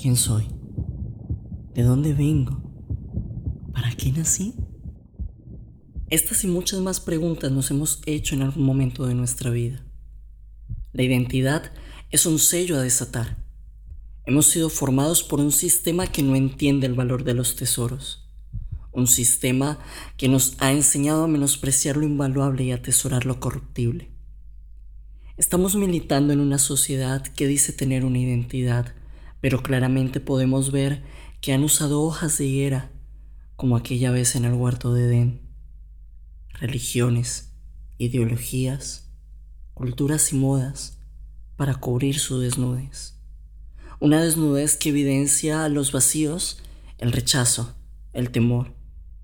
¿Quién soy? ¿De dónde vengo? ¿Para qué nací? Estas y muchas más preguntas nos hemos hecho en algún momento de nuestra vida. La identidad es un sello a desatar. Hemos sido formados por un sistema que no entiende el valor de los tesoros. Un sistema que nos ha enseñado a menospreciar lo invaluable y atesorar lo corruptible. Estamos militando en una sociedad que dice tener una identidad pero claramente podemos ver que han usado hojas de higuera, como aquella vez en el huerto de Edén. Religiones, ideologías, culturas y modas para cubrir su desnudez. Una desnudez que evidencia los vacíos, el rechazo, el temor,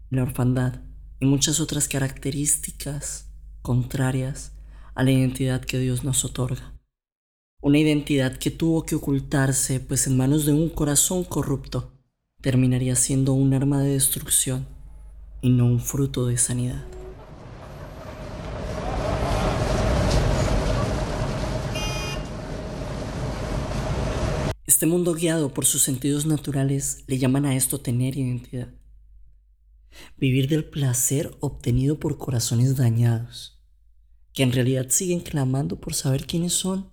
la orfandad y muchas otras características contrarias a la identidad que Dios nos otorga una identidad que tuvo que ocultarse, pues en manos de un corazón corrupto terminaría siendo un arma de destrucción y no un fruto de sanidad. Este mundo guiado por sus sentidos naturales le llaman a esto tener identidad. Vivir del placer obtenido por corazones dañados, que en realidad siguen clamando por saber quiénes son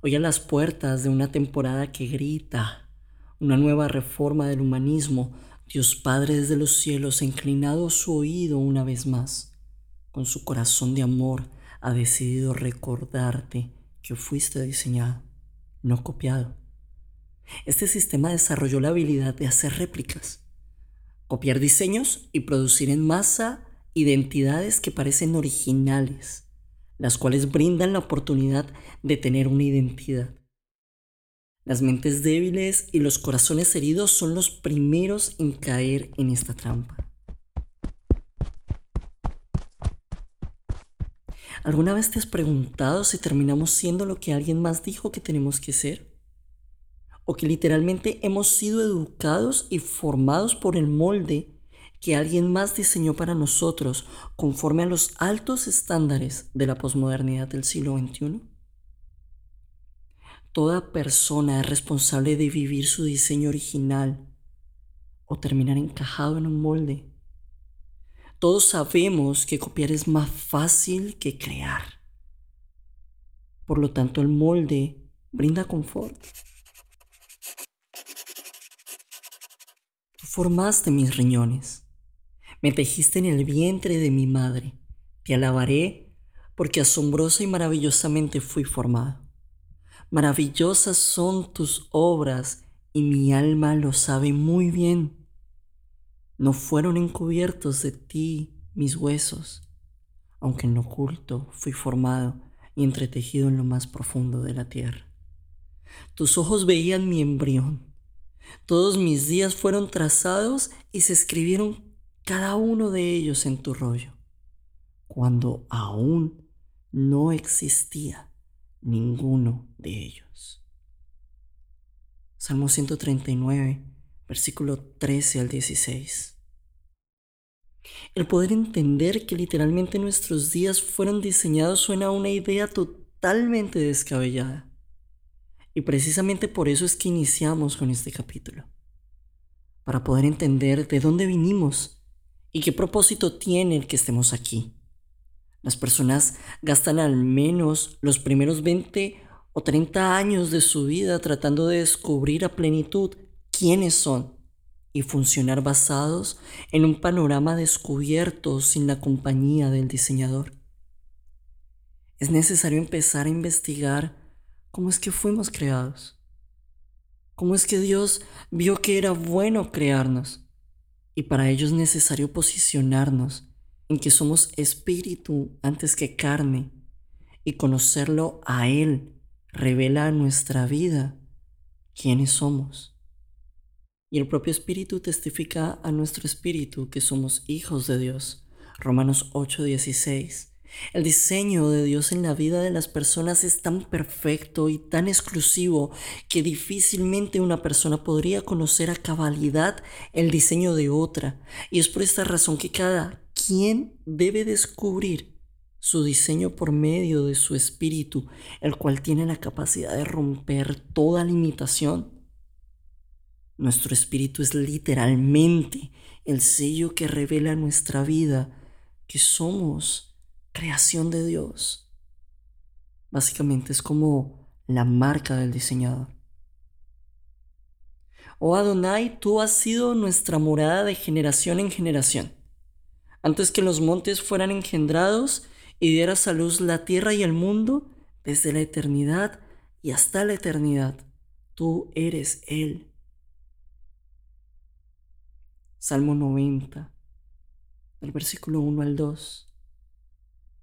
Hoy a las puertas de una temporada que grita, una nueva reforma del humanismo, Dios Padre desde los cielos ha inclinado su oído una vez más. Con su corazón de amor ha decidido recordarte que fuiste diseñado, no copiado. Este sistema desarrolló la habilidad de hacer réplicas, copiar diseños y producir en masa identidades que parecen originales las cuales brindan la oportunidad de tener una identidad. Las mentes débiles y los corazones heridos son los primeros en caer en esta trampa. ¿Alguna vez te has preguntado si terminamos siendo lo que alguien más dijo que tenemos que ser? ¿O que literalmente hemos sido educados y formados por el molde que alguien más diseñó para nosotros conforme a los altos estándares de la posmodernidad del siglo XXI? Toda persona es responsable de vivir su diseño original o terminar encajado en un molde. Todos sabemos que copiar es más fácil que crear. Por lo tanto, el molde brinda confort. Tú formaste mis riñones me tejiste en el vientre de mi madre. Te alabaré porque asombrosa y maravillosamente fui formado. Maravillosas son tus obras y mi alma lo sabe muy bien. No fueron encubiertos de ti mis huesos, aunque en lo oculto fui formado y entretejido en lo más profundo de la tierra. Tus ojos veían mi embrión. Todos mis días fueron trazados y se escribieron cada uno de ellos en tu rollo, cuando aún no existía ninguno de ellos. Salmo 139, versículo 13 al 16. El poder entender que literalmente nuestros días fueron diseñados suena a una idea totalmente descabellada. Y precisamente por eso es que iniciamos con este capítulo. Para poder entender de dónde vinimos ¿Y qué propósito tiene el que estemos aquí? Las personas gastan al menos los primeros 20 o 30 años de su vida tratando de descubrir a plenitud quiénes son y funcionar basados en un panorama descubierto sin la compañía del diseñador. Es necesario empezar a investigar cómo es que fuimos creados, cómo es que Dios vio que era bueno crearnos y para ello es necesario posicionarnos en que somos espíritu antes que carne y conocerlo a Él revela a nuestra vida quiénes somos. Y el propio espíritu testifica a nuestro espíritu que somos hijos de Dios. Romanos 8:16. El diseño de Dios en la vida de las personas es tan perfecto y tan exclusivo que difícilmente una persona podría conocer a cabalidad el diseño de otra. Y es por esta razón que cada quien debe descubrir su diseño por medio de su espíritu, el cual tiene la capacidad de romper toda limitación Nuestro espíritu es literalmente el sello que revela nuestra vida que somos creación de Dios. Básicamente es como la marca del diseñador. Oh Adonai, tú has sido nuestra morada de generación en generación. Antes que los montes fueran engendrados y dieras a luz la tierra y el mundo, desde la eternidad y hasta la eternidad, tú eres Él. Salmo 90, del versículo 1 al 2.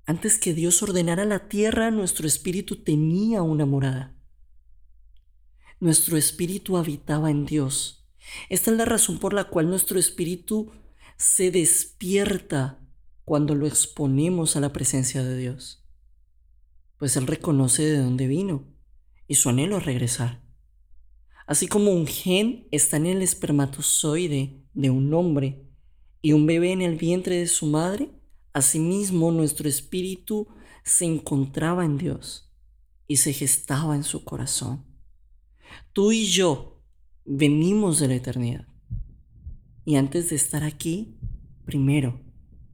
Antes que Dios ordenara la tierra, nuestro espíritu tenía una morada nuestro espíritu habitaba en Dios. Esta es la razón por la cual nuestro espíritu se despierta cuando lo exponemos a la presencia de Dios. Pues Él reconoce de dónde vino y su anhelo es regresar. Así como un gen está en el espermatozoide de un hombre y un bebé en el vientre de su madre, asimismo nuestro espíritu se encontraba en Dios y se gestaba en su corazón. Tú y yo venimos de la eternidad. Y antes de estar aquí, primero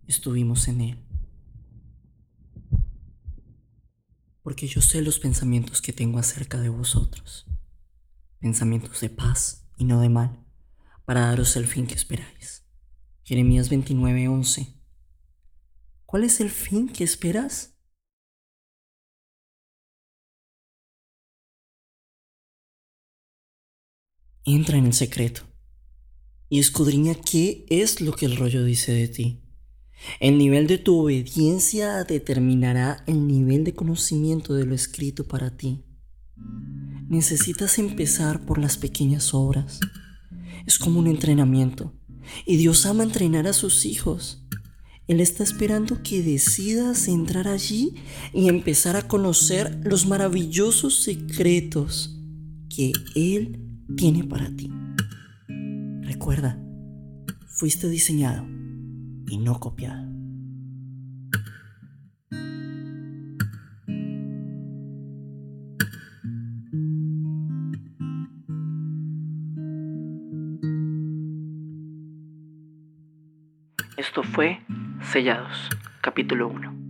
estuvimos en Él. Porque yo sé los pensamientos que tengo acerca de vosotros. Pensamientos de paz y no de mal, para daros el fin que esperáis. Jeremías 29:11. ¿Cuál es el fin que esperas? entra en el secreto y escudriña qué es lo que el rollo dice de ti. El nivel de tu obediencia determinará el nivel de conocimiento de lo escrito para ti. Necesitas empezar por las pequeñas obras. Es como un entrenamiento. Y Dios ama entrenar a sus hijos. Él está esperando que decidas entrar allí y empezar a conocer los maravillosos secretos que Él tiene para ti. Recuerda, fuiste diseñado y no copiado. Esto fue Sellados, capítulo 1.